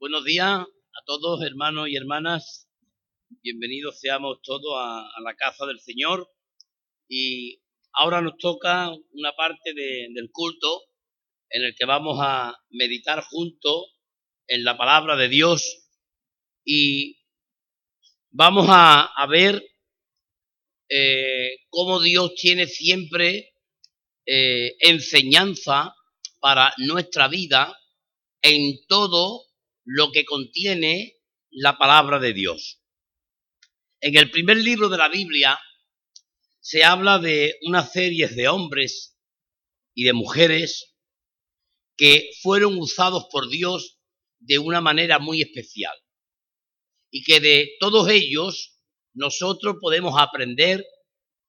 Buenos días a todos, hermanos y hermanas. Bienvenidos seamos todos a, la casa del Señor. Y ahora nos toca una parte de- del culto en el que vamos a meditar juntos en la palabra de Dios y vamos a, a ver eh, cómo Dios tiene siempre eh, enseñanza para nuestra vida en todo lo que contiene la palabra de Dios. En el primer libro de la Biblia se habla de una serie de hombres y de mujeres que fueron usados por Dios de una manera muy especial y que de todos ellos nosotros podemos aprender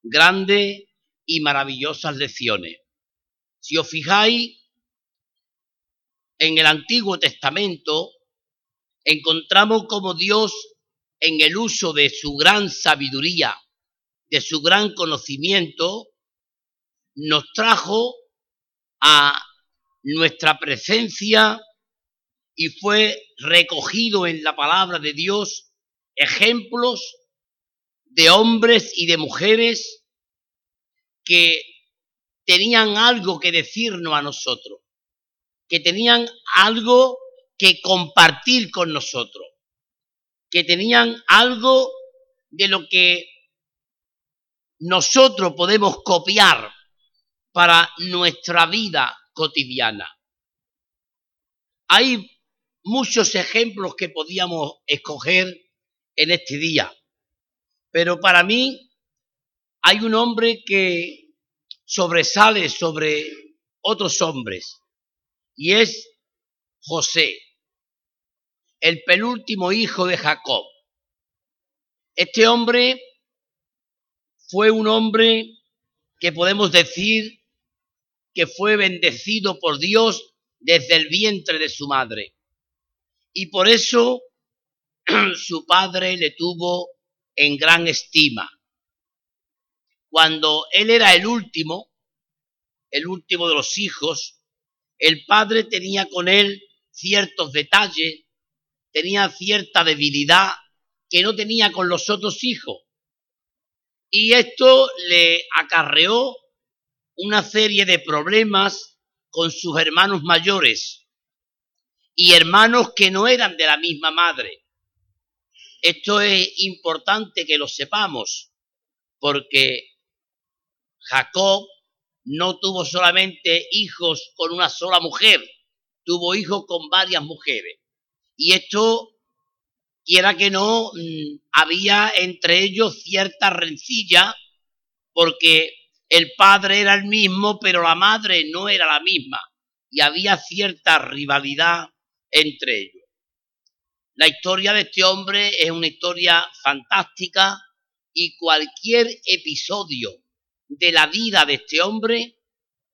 grandes y maravillosas lecciones. Si os fijáis, en el Antiguo Testamento encontramos como Dios en el uso de su gran sabiduría, de su gran conocimiento, nos trajo a nuestra presencia y fue recogido en la palabra de Dios ejemplos de hombres y de mujeres que tenían algo que decirnos a nosotros, que tenían algo que compartir con nosotros, que tenían algo de lo que nosotros podemos copiar para nuestra vida cotidiana. Hay muchos ejemplos que podíamos escoger en este día, pero para mí hay un hombre que sobresale sobre otros hombres y es José, el penúltimo hijo de Jacob. Este hombre fue un hombre que podemos decir que fue bendecido por Dios desde el vientre de su madre. Y por eso su padre le tuvo en gran estima. Cuando él era el último, el último de los hijos, el padre tenía con él ciertos detalles, tenía cierta debilidad que no tenía con los otros hijos. Y esto le acarreó una serie de problemas con sus hermanos mayores y hermanos que no eran de la misma madre. Esto es importante que lo sepamos, porque Jacob no tuvo solamente hijos con una sola mujer, tuvo hijos con varias mujeres. Y esto, quiera que no, mm, había entre ellos cierta rencilla, porque el padre era el mismo, pero la madre no era la misma, y había cierta rivalidad entre ellos. La historia de este hombre es una historia fantástica y cualquier episodio de la vida de este hombre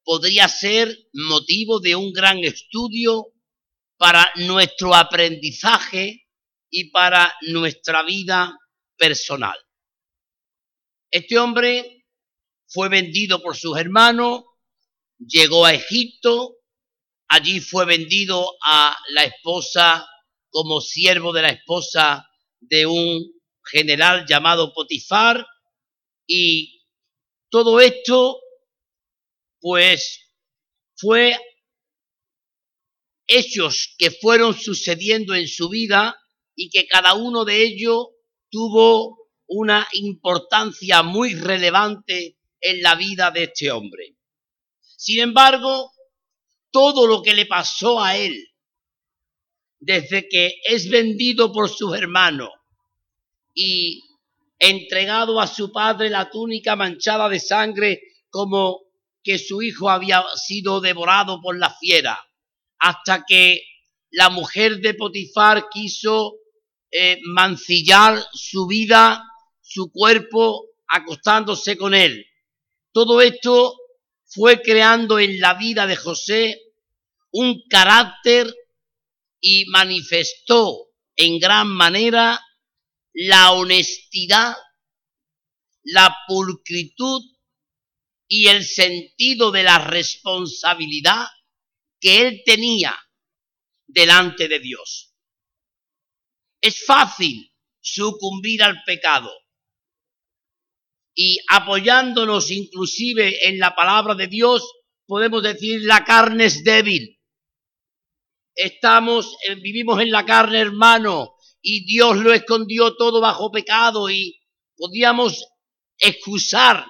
podría ser motivo de un gran estudio para nuestro aprendizaje y para nuestra vida personal. Este hombre fue vendido por sus hermanos, llegó a Egipto, allí fue vendido a la esposa como siervo de la esposa de un general llamado Potifar y todo esto pues fue hechos que fueron sucediendo en su vida y que cada uno de ellos tuvo una importancia muy relevante en la vida de este hombre. Sin embargo, todo lo que le pasó a él desde que es vendido por sus hermanos y entregado a su padre la túnica manchada de sangre como que su hijo había sido devorado por la fiera, hasta que la mujer de Potifar quiso eh, mancillar su vida, su cuerpo, acostándose con él. Todo esto fue creando en la vida de José un carácter y manifestó en gran manera la honestidad, la pulcritud y el sentido de la responsabilidad que él tenía delante de Dios. es fácil sucumbir al pecado. Y apoyándonos inclusive en la palabra de Dios, podemos decir la carne es débil. Estamos, eh, vivimos en la carne, hermano, y Dios lo escondió todo bajo pecado y podíamos excusar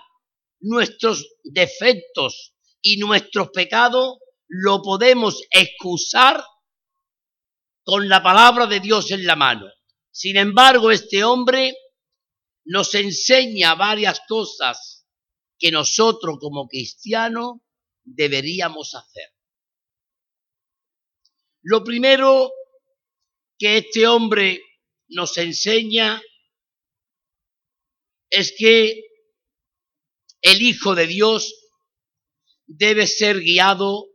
nuestros defectos y nuestros pecados, lo podemos excusar con la palabra de Dios en la mano. Sin embargo, este hombre nos enseña varias cosas que nosotros como cristianos deberíamos hacer. Lo primero que este hombre nos enseña es que el Hijo de Dios debe ser guiado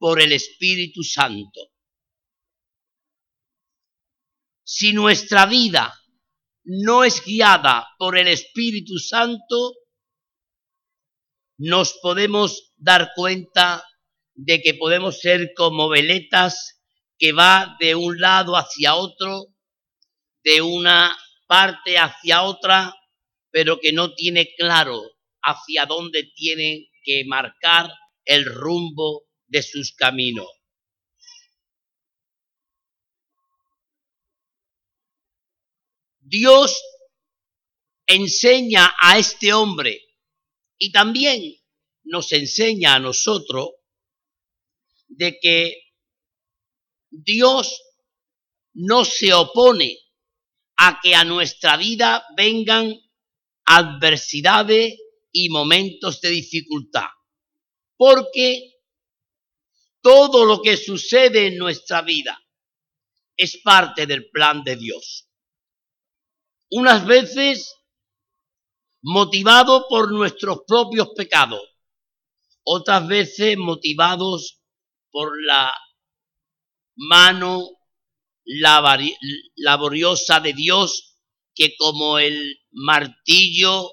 por el Espíritu Santo. Si nuestra vida no es guiada por el Espíritu Santo, nos podemos dar cuenta de que podemos ser como veletas que va de un lado hacia otro, de una parte hacia otra, pero que no tiene claro hacia dónde tiene que marcar el rumbo de sus caminos. Dios enseña a este hombre y también nos enseña a nosotros de que Dios no se opone a que a nuestra vida vengan adversidades y momentos de dificultad. Porque todo lo que sucede en nuestra vida es parte del plan de Dios. Unas veces motivado por nuestros propios pecados, otras veces motivados por la mano laboriosa de Dios que como el martillo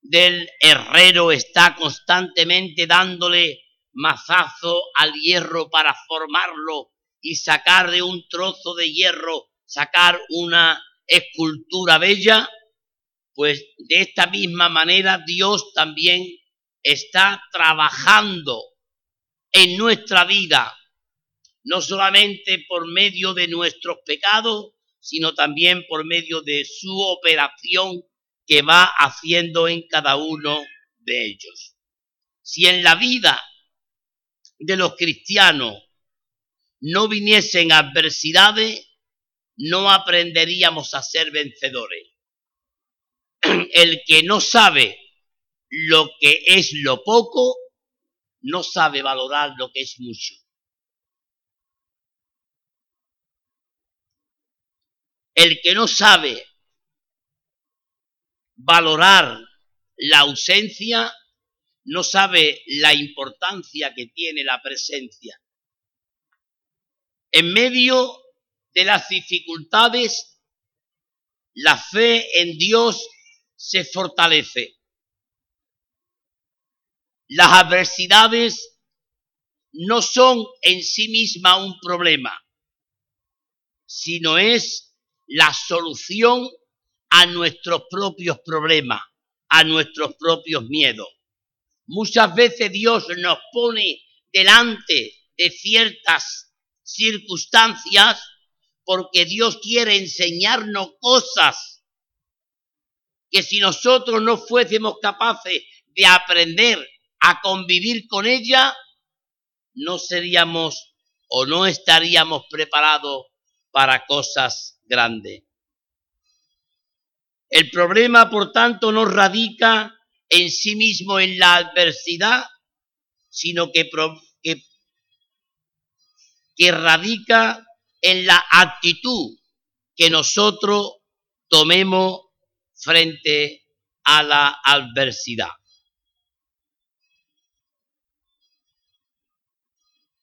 del herrero está constantemente dándole mazazo al hierro para formarlo y sacar de un trozo de hierro, sacar una escultura bella, pues de esta misma manera Dios también está trabajando en nuestra vida, no solamente por medio de nuestros pecados, sino también por medio de su operación que va haciendo en cada uno de ellos. Si en la vida de los cristianos no viniesen adversidades, no aprenderíamos a ser vencedores. El que no sabe lo que es lo poco, no sabe valorar lo que es mucho. El que no sabe valorar la ausencia, no sabe la importancia que tiene la presencia. En medio de las dificultades, la fe en Dios se fortalece. Las adversidades no son en sí misma un problema, sino es la solución a nuestros propios problemas, a nuestros propios miedos. Muchas veces Dios nos pone delante de ciertas circunstancias porque Dios quiere enseñarnos cosas que si nosotros no fuésemos capaces de aprender a convivir con ella, no seríamos o no estaríamos preparados para cosas grandes. El problema, por tanto, no radica en sí mismo en la adversidad, sino que, radica en la actitud que nosotros tomemos frente a la adversidad.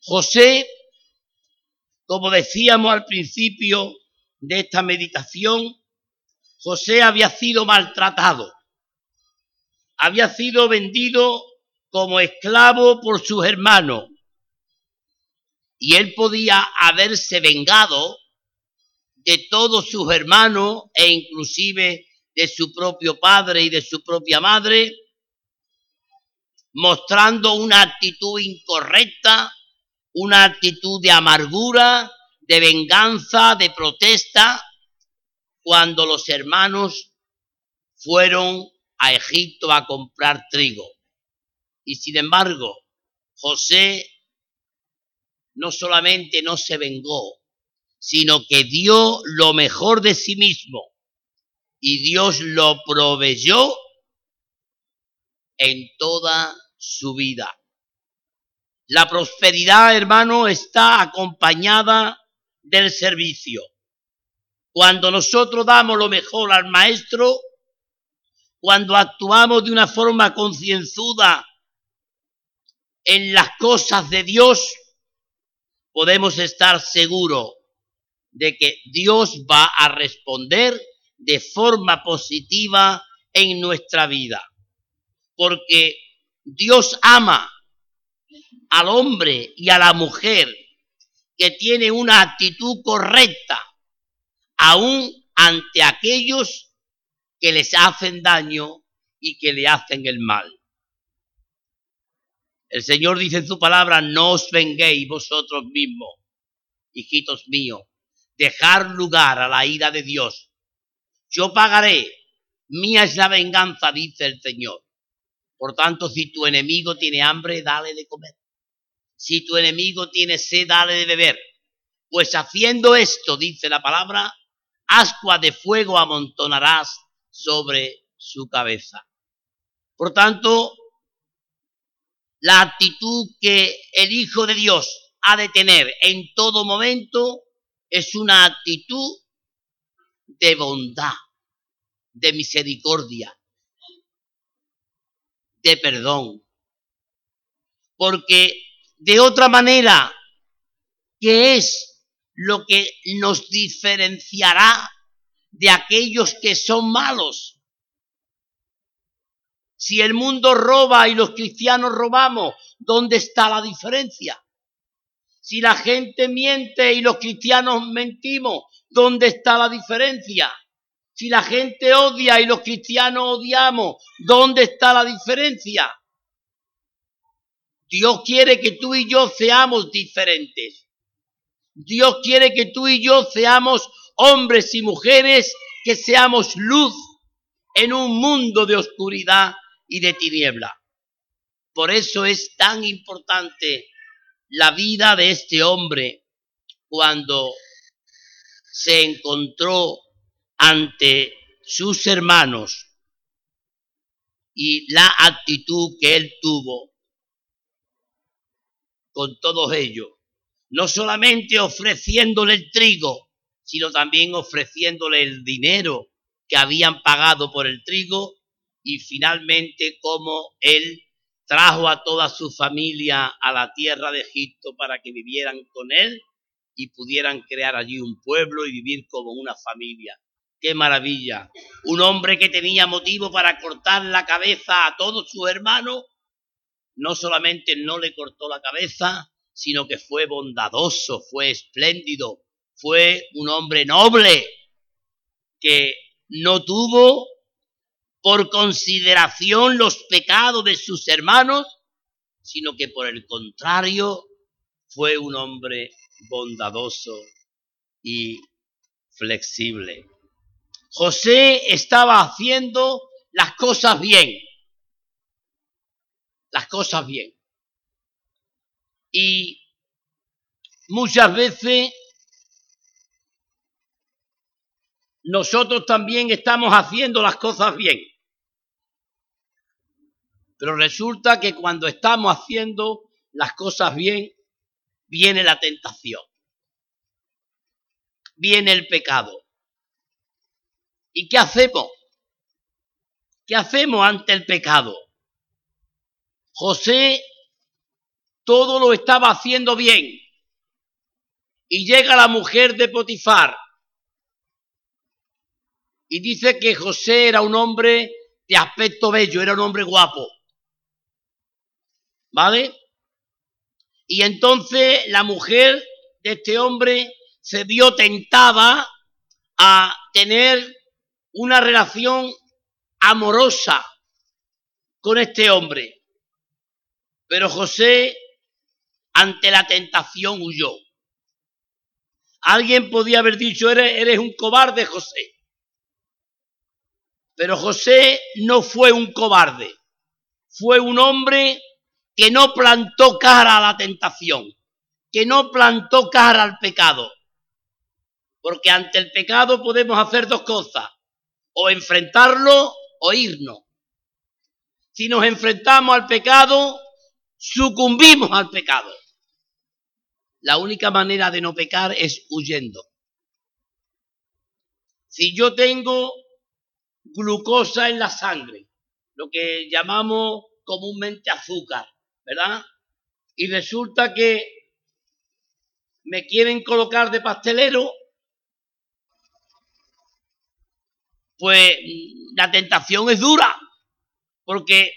José, como decíamos al principio de esta meditación, José había sido maltratado, había sido vendido como esclavo por sus hermanos. Y él podía haberse vengado de todos sus hermanos e inclusive de su propio padre y de su propia madre, mostrando una actitud incorrecta, una actitud de amargura, de venganza, de protesta, cuando los hermanos fueron a Egipto a comprar trigo. Y sin embargo, José no solamente no se vengó, sino que dio lo mejor de sí mismo y Dios lo proveyó en toda su vida. La prosperidad, hermano, está acompañada del servicio. Cuando nosotros damos lo mejor al maestro, cuando actuamos de una forma concienzuda en las cosas de Dios, podemos estar seguros de que Dios va a responder de forma positiva en nuestra vida. Porque Dios ama al hombre y a la mujer que tiene una actitud correcta, aún ante aquellos que les hacen daño y que le hacen el mal. El Señor dice en su palabra, no os venguéis vosotros mismos, hijitos míos, dejar lugar a la ira de Dios. Yo pagaré, mía es la venganza, dice el Señor. Por tanto, si tu enemigo tiene hambre, dale de comer. Si tu enemigo tiene sed, dale de beber. Pues haciendo esto, dice la palabra, ascua de fuego amontonarás sobre su cabeza. Por tanto, la actitud que el Hijo de Dios ha de tener en todo momento es una actitud de bondad, de misericordia, de perdón. Porque de otra manera, ¿qué es lo que nos diferenciará de aquellos que son malos? Si el mundo roba y los cristianos robamos, ¿dónde está la diferencia? Si la gente miente y los cristianos mentimos, ¿dónde está la diferencia? Si la gente odia y los cristianos odiamos, ¿dónde está la diferencia? Dios quiere que tú y yo seamos diferentes. Dios quiere que tú y yo seamos hombres y mujeres que seamos luz en un mundo de oscuridad y de tiniebla. Por eso es tan importante la vida de este hombre cuando se encontró ante sus hermanos y la actitud que él tuvo con todos ellos, no solamente ofreciéndole el trigo, sino también ofreciéndole el dinero que habían pagado por el trigo y finalmente como él trajo a toda su familia a la tierra de Egipto para que vivieran con él y pudieran crear allí un pueblo y vivir como una familia. ¡Qué maravilla! Un hombre que tenía motivo para cortar la cabeza a todos sus hermanos, no solamente no le cortó la cabeza, sino que fue bondadoso, fue espléndido, fue un hombre noble que no tuvo por consideración los pecados de sus hermanos, sino que por el contrario fue un hombre bondadoso y flexible. José estaba haciendo las cosas bien, las cosas bien. Y muchas veces nosotros también estamos haciendo las cosas bien. Pero resulta que cuando estamos haciendo las cosas bien, viene la tentación, viene el pecado. ¿Y qué hacemos? ¿Qué hacemos ante el pecado? José todo lo estaba haciendo bien. Y llega la mujer de Potifar. Y dice que José era un hombre de aspecto bello, era un hombre guapo. ¿Vale? Y entonces la mujer de este hombre se vio tentada a tener una relación amorosa con este hombre. Pero José, ante la tentación, huyó. Alguien podía haber dicho, eres, eres un cobarde, José. Pero José no fue un cobarde. Fue un hombre que no plantó cara a la tentación, que no plantó cara al pecado. Porque ante el pecado podemos hacer dos cosas, o enfrentarlo o irnos. Si nos enfrentamos al pecado, sucumbimos al pecado. La única manera de no pecar es huyendo. Si yo tengo glucosa en la sangre, lo que llamamos comúnmente azúcar, ¿verdad? Y resulta que me quieren colocar de pastelero, pues la tentación es dura, porque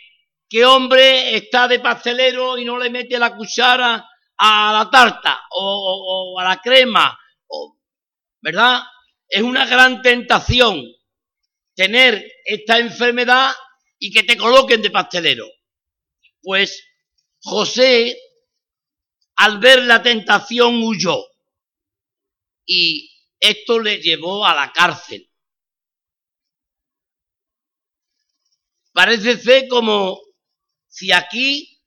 ¿qué hombre está de pastelero y no le mete la cuchara a la tarta o, a la crema? ¿Verdad? Es una gran tentación tener esta enfermedad y que te coloquen de pastelero. Pues José, al ver la tentación, huyó. Y esto le llevó a la cárcel. Parece ser como si aquí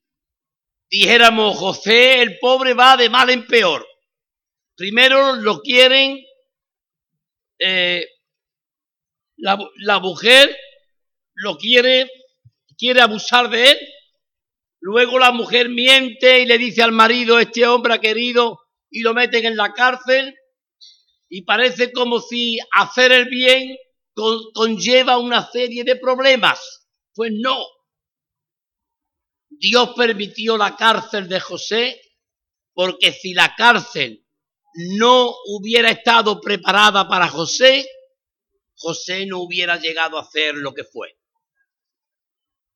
dijéramos, José, el pobre va de mal en peor. Primero lo quieren, eh, la, la mujer lo quiere, quiere abusar de él Luego la mujer miente y le dice al marido, este hombre ha querido, y lo meten en la cárcel. Y parece como si hacer el bien conlleva una serie de problemas. Pues no. Dios permitió la cárcel de José porque si la cárcel no hubiera estado preparada para José, José no hubiera llegado a hacer lo que fue.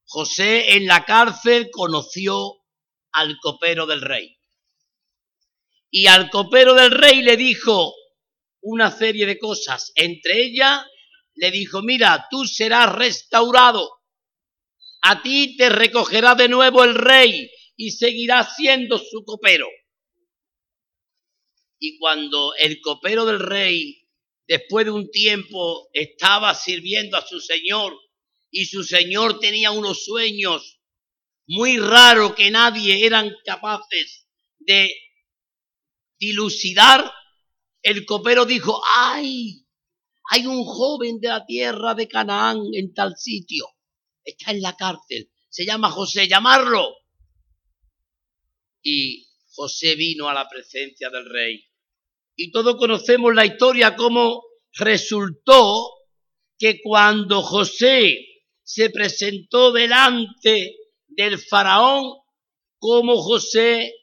José en la cárcel conoció al copero del rey. Y al copero del rey le dijo una serie de cosas. Entre ellas le dijo, mira, tú serás restaurado. A ti te recogerá de nuevo el rey y seguirás siendo su copero. Y cuando el copero del rey, después de un tiempo, estaba sirviendo a su señor y su señor tenía unos sueños muy raros que nadie eran capaces de dilucidar, el copero dijo, ay, hay un joven de la tierra de Canaán en tal sitio, está en la cárcel, se llama José, llamarlo. Y José vino a la presencia del rey. Y todos conocemos la historia, cómo resultó que cuando José se presentó delante del faraón como José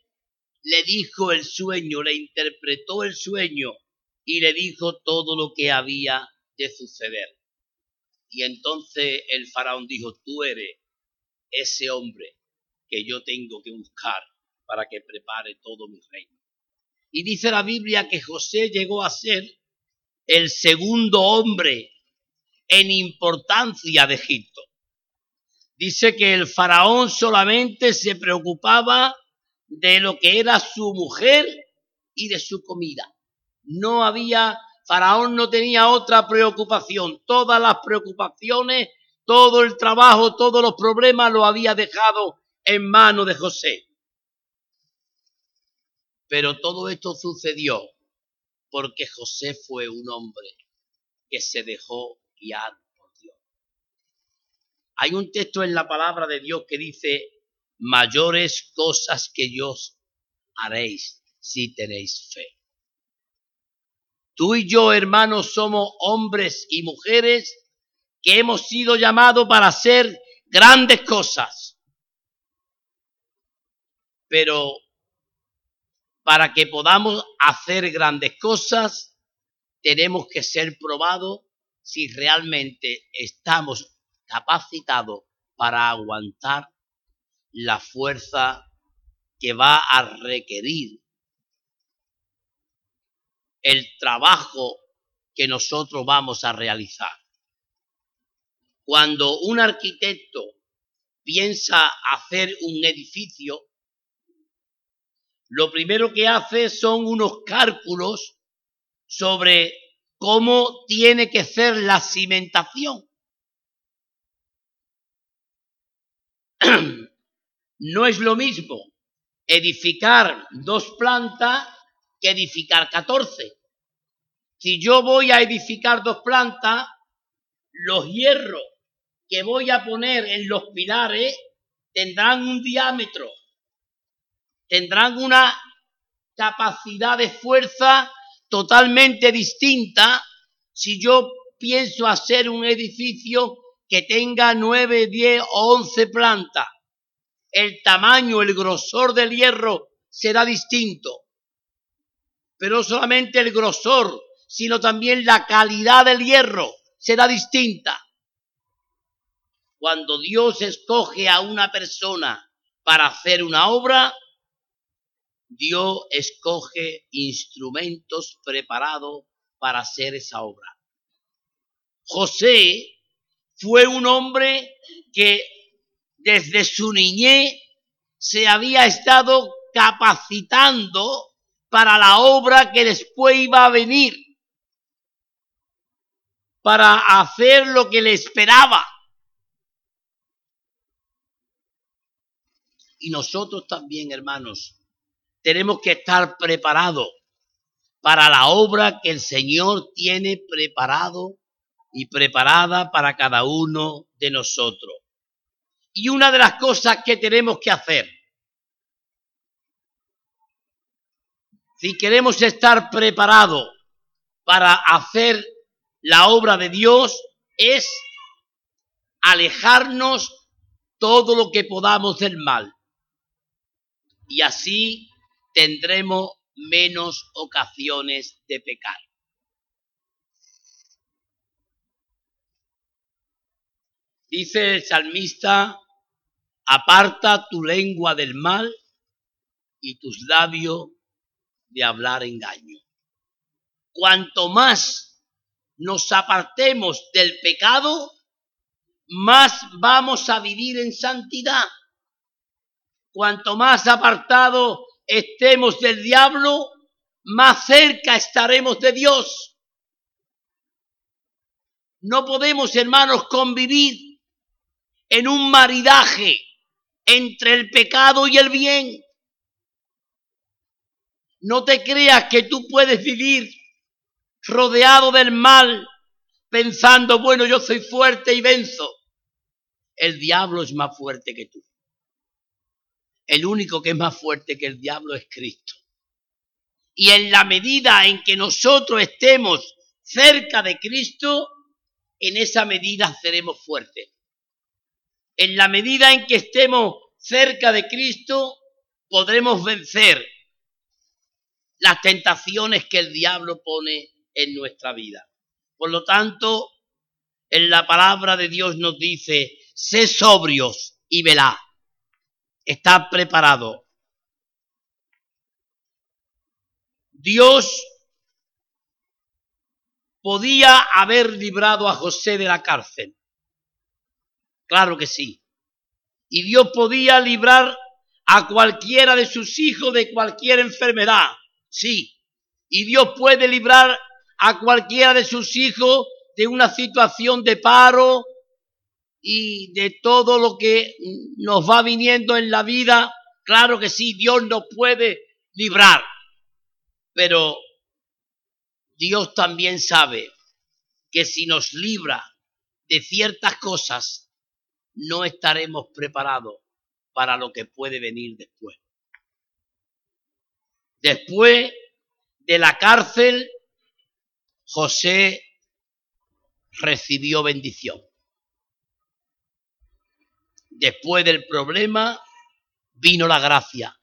le dijo el sueño, le interpretó el sueño y le dijo todo lo que había de suceder. Y entonces el faraón dijo, tú eres ese hombre que yo tengo que buscar para que prepare todo mi reino. Y dice la Biblia que José llegó a ser el segundo hombre en importancia de Egipto. Dice que el faraón solamente se preocupaba de lo que era su mujer y de su comida. No había, faraón no tenía otra preocupación. Todas las preocupaciones, todo el trabajo, todos los problemas lo había dejado en manos de José. Pero todo esto sucedió porque José fue un hombre que se dejó guiar por Dios. Hay un texto en la palabra de Dios que dice, mayores cosas que yo haréis si tenéis fe. Tú y yo, hermanos, somos hombres y mujeres que hemos sido llamados para hacer grandes cosas. Pero para que podamos hacer grandes cosas, tenemos que ser probados si realmente estamos capacitados para aguantar la fuerza que va a requerir el trabajo que nosotros vamos a realizar. Cuando un arquitecto piensa hacer un edificio, lo primero que hace son unos cálculos sobre cómo tiene que ser la cimentación. No es lo mismo edificar dos plantas que edificar catorce. Si yo voy a edificar dos plantas, los hierros que voy a poner en los pilares tendrán un diámetro, tendrán una capacidad de fuerza totalmente distinta si yo pienso hacer un edificio que tenga nueve, diez o once plantas. El tamaño, el grosor del hierro será distinto. Pero no solamente el grosor, sino también la calidad del hierro será distinta. Cuando Dios escoge a una persona para hacer una obra, Dios escoge instrumentos preparados para hacer esa obra. José fue un hombre que desde su niñez se había estado capacitando para la obra que después iba a venir, para hacer lo que le esperaba. Y nosotros también, hermanos, tenemos que estar preparados para la obra que el Señor tiene preparado y preparada para cada uno de nosotros. Y una de las cosas que tenemos que hacer, si queremos estar preparados para hacer la obra de Dios, es alejarnos todo lo que podamos del mal. Y así tendremos menos ocasiones de pecar. Dice el salmista, aparta tu lengua del mal y tus labios de hablar engaño. Cuanto más nos apartemos del pecado, más vamos a vivir en santidad. Cuanto más apartado estemos del diablo, más cerca estaremos de Dios. No podemos, hermanos, convivir en un maridaje entre el pecado y el bien. No te creas que tú puedes vivir rodeado del mal pensando, bueno, yo soy fuerte y venzo. El diablo es más fuerte que tú. El único que es más fuerte que el diablo es Cristo. Y en la medida en que nosotros estemos cerca de Cristo, en esa medida seremos fuertes. En la medida en que estemos cerca de Cristo, podremos vencer las tentaciones que el diablo pone en nuestra vida. Por lo tanto, en la palabra de Dios nos dice, sé sobrios y velá está preparado. Dios podía haber librado a José de la cárcel. Claro que sí. Y Dios podía librar a cualquiera de sus hijos de cualquier enfermedad. Sí. Y Dios puede librar a cualquiera de sus hijos de una situación de paro, y de todo lo que nos va viniendo en la vida, claro que sí, Dios nos puede librar, pero Dios también sabe que si nos libra de ciertas cosas, no estaremos preparados para lo que puede venir después. Después de la cárcel, José recibió bendición. Después del problema vino la gracia.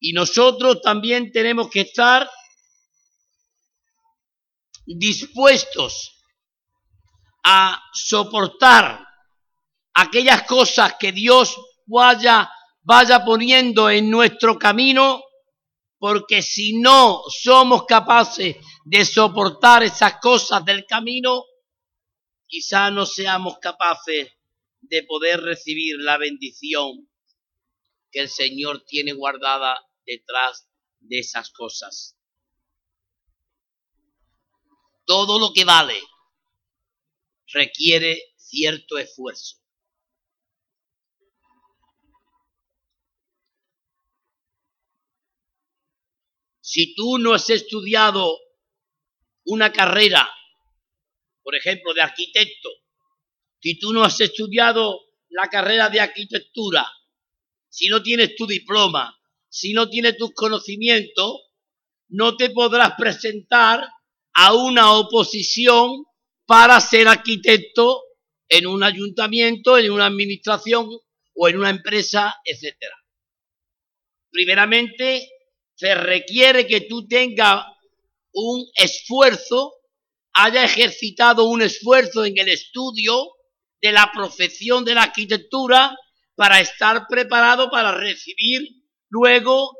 Y nosotros también tenemos que estar dispuestos a soportar aquellas cosas que Dios vaya, vaya poniendo en nuestro camino, porque si no somos capaces de soportar esas cosas del camino, quizá no seamos capaces de poder recibir la bendición que el Señor tiene guardada detrás de esas cosas. Todo lo que vale requiere cierto esfuerzo. Si tú no has estudiado una carrera, por ejemplo, de arquitecto, si tú no has estudiado la carrera de arquitectura, si no tienes tu diploma, si no tienes tus conocimientos, no te podrás presentar a una oposición para ser arquitecto en un ayuntamiento, en una administración o en una empresa, etcétera. Primeramente, se requiere que tú tengas un esfuerzo, haya ejercitado un esfuerzo en el estudio de la profesión de la arquitectura para estar preparado para recibir luego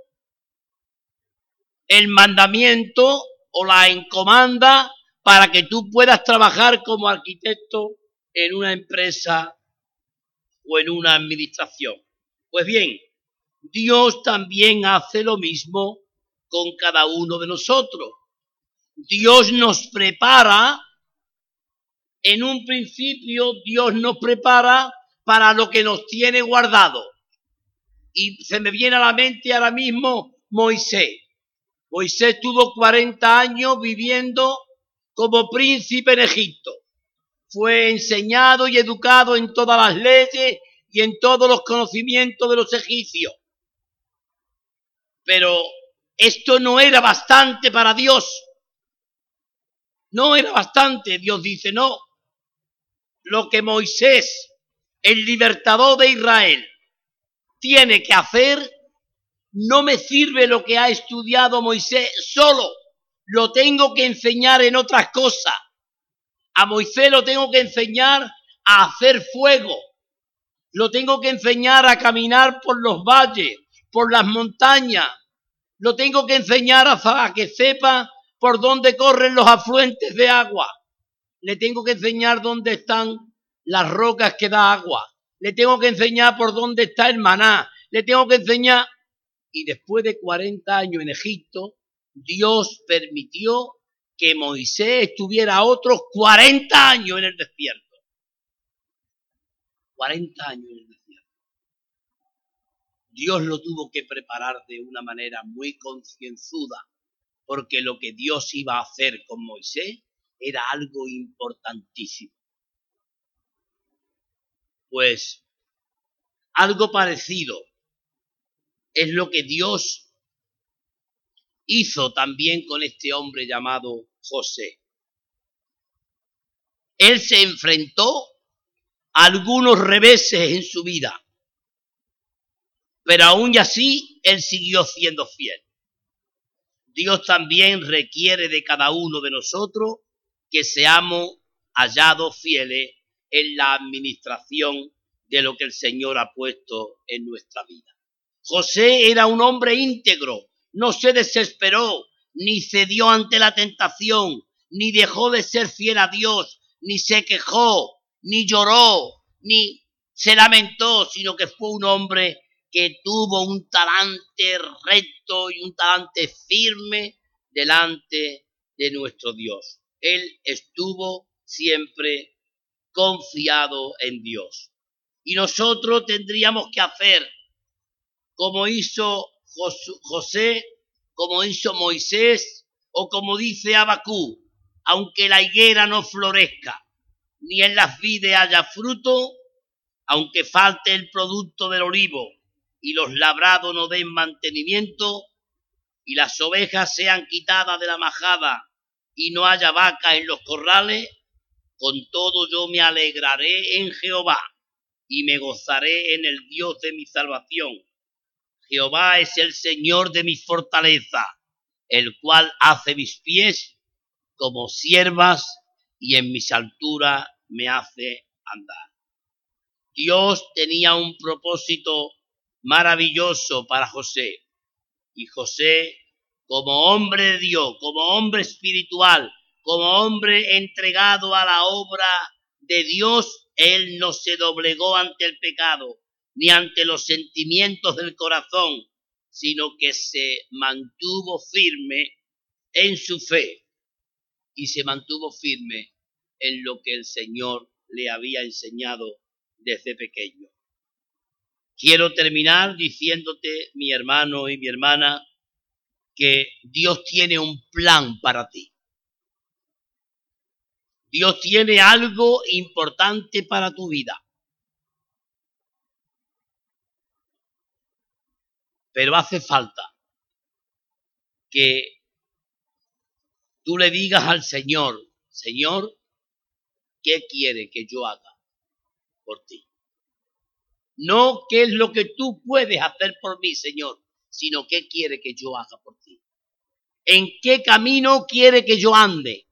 el mandamiento o la encomanda para que tú puedas trabajar como arquitecto en una empresa o en una administración. Pues bien, Dios también hace lo mismo con cada uno de nosotros. Dios nos prepara, en un principio Dios nos prepara para lo que nos tiene guardado. Y se me viene a la mente ahora mismo Moisés. Moisés tuvo 40 años viviendo como príncipe en Egipto. Fue enseñado y educado en todas las leyes y en todos los conocimientos de los egipcios. Pero esto no era bastante para Dios. No era bastante. Dios dice, no. Lo que Moisés el libertador de Israel tiene que hacer, no me sirve lo que ha estudiado Moisés solo, lo tengo que enseñar en otras cosas. A Moisés lo tengo que enseñar a hacer fuego, lo tengo que enseñar a caminar por los valles, por las montañas, lo tengo que enseñar a, que sepa por dónde corren los afluentes de agua, le tengo que enseñar dónde están las rocas que da agua. Le tengo que enseñar por dónde está el maná. Le tengo que enseñar. Y después de 40 años en Egipto, Dios permitió que Moisés estuviera otros 40 años en el desierto. 40 años en el desierto. Dios lo tuvo que preparar de una manera muy concienzuda, porque lo que Dios iba a hacer con Moisés era algo importantísimo. Pues algo parecido es lo que Dios hizo también con este hombre llamado José. Él se enfrentó a algunos reveses en su vida, pero aún así él siguió siendo fiel. Dios también requiere de cada uno de nosotros que seamos hallados fieles en la administración de lo que el Señor ha puesto en nuestra vida. José era un hombre íntegro, no se desesperó, ni cedió ante la tentación, ni dejó de ser fiel a Dios, ni se quejó, ni lloró, ni se lamentó, sino que fue un hombre que tuvo un talante recto y un talante firme delante de nuestro Dios. Él estuvo siempre confiado en Dios. Y nosotros tendríamos que hacer como hizo José, como hizo Moisés o como dice Abacú, aunque la higuera no florezca, ni en las vides haya fruto, aunque falte el producto del olivo y los labrados no den mantenimiento, y las ovejas sean quitadas de la majada y no haya vaca en los corrales, con todo yo me alegraré en Jehová y me gozaré en el Dios de mi salvación. Jehová es el Señor de mi fortaleza, el cual hace mis pies como siervas y en mis alturas me hace andar. Dios tenía un propósito maravilloso para José y José como hombre de Dios, como hombre espiritual, como hombre entregado a la obra de Dios, él no se doblegó ante el pecado, ni ante los sentimientos del corazón, sino que se mantuvo firme en su fe y se mantuvo firme en lo que el Señor le había enseñado desde pequeño. Quiero terminar diciéndote, mi hermano y mi hermana, que Dios tiene un plan para ti. Dios tiene algo importante para tu vida. Pero hace falta que tú le digas al Señor, Señor, ¿qué quiere que yo haga por ti? No qué es lo que tú puedes hacer por mí, Señor, sino qué quiere que yo haga por ti. ¿En qué camino quiere que yo ande?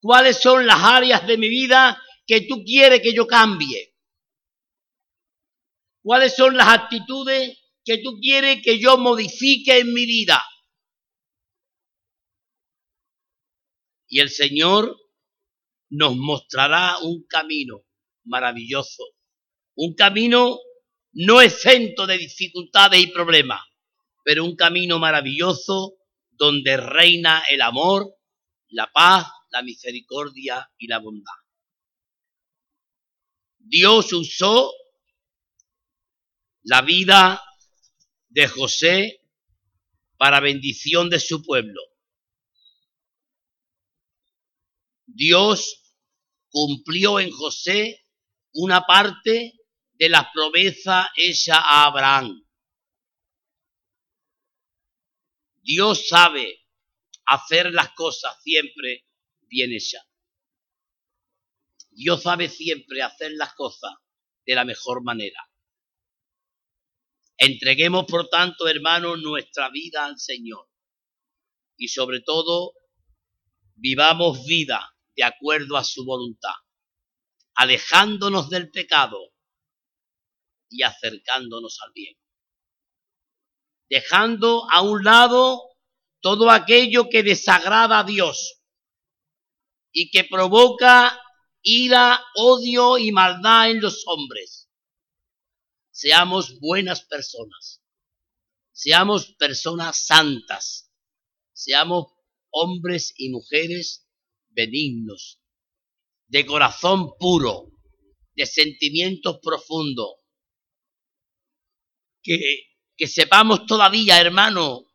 ¿Cuáles son las áreas de mi vida que tú quieres que yo cambie? ¿Cuáles son las actitudes que tú quieres que yo modifique en mi vida? Y el Señor nos mostrará un camino maravilloso, un camino no exento de dificultades y problemas, pero un camino maravilloso donde reina el amor, la paz, la misericordia y la bondad. Dios usó la vida de José para bendición de su pueblo. Dios cumplió en José una parte de la promesa hecha a Abraham. Dios sabe hacer las cosas siempre bien hechas. Dios sabe siempre hacer las cosas de la mejor manera. Entreguemos, por tanto, hermanos, nuestra vida al Señor. Y sobre todo, vivamos vida de acuerdo a su voluntad, alejándonos del pecado y acercándonos al bien. Dejando a un lado todo aquello que desagrada a Dios y que provoca ira, odio y maldad en los hombres. Seamos buenas personas, seamos personas santas, seamos hombres y mujeres benignos, de corazón puro, de sentimientos profundos, que, que sepamos todavía, hermano,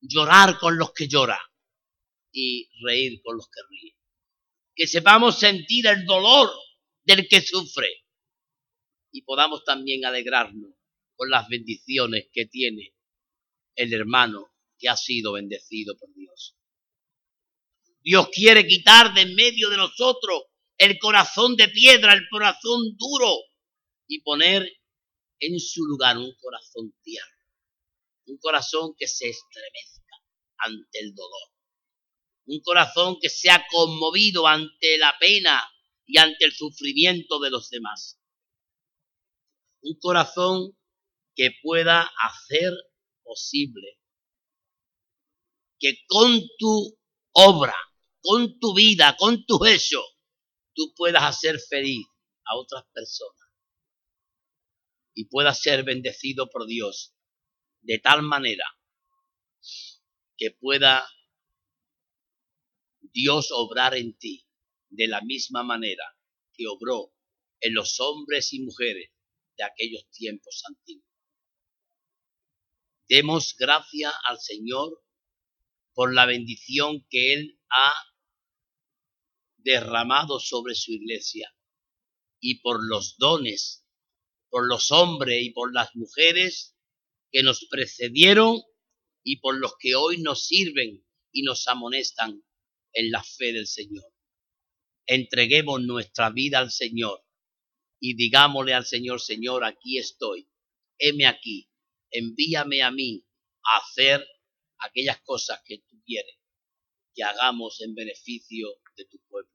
llorar con los que lloran y reír con los que ríen. Que sepamos sentir el dolor del que sufre y podamos también alegrarnos con las bendiciones que tiene el hermano que ha sido bendecido por Dios. Dios quiere quitar de en medio de nosotros el corazón de piedra, el corazón duro y poner en su lugar un corazón tierno, un corazón que se estremezca ante el dolor, un corazón que sea conmovido ante la pena y ante el sufrimiento de los demás, un corazón que pueda hacer posible que con tu obra, con tu vida, con tu hecho, tú puedas hacer feliz a otras personas. Y puedas ser bendecido por Dios de tal manera que pueda Dios obrar en ti de la misma manera que obró en los hombres y mujeres de aquellos tiempos antiguos. Demos gracia al Señor por la bendición que Él ha derramado sobre su iglesia y por los dones, por los hombres y por las mujeres que nos precedieron y por los que hoy nos sirven y nos amonestan en la fe del Señor. Entreguemos nuestra vida al Señor y digámosle al Señor, Señor, aquí estoy, heme aquí, envíame a mí a hacer aquellas cosas que tú quieres que hagamos en beneficio de tu pueblo.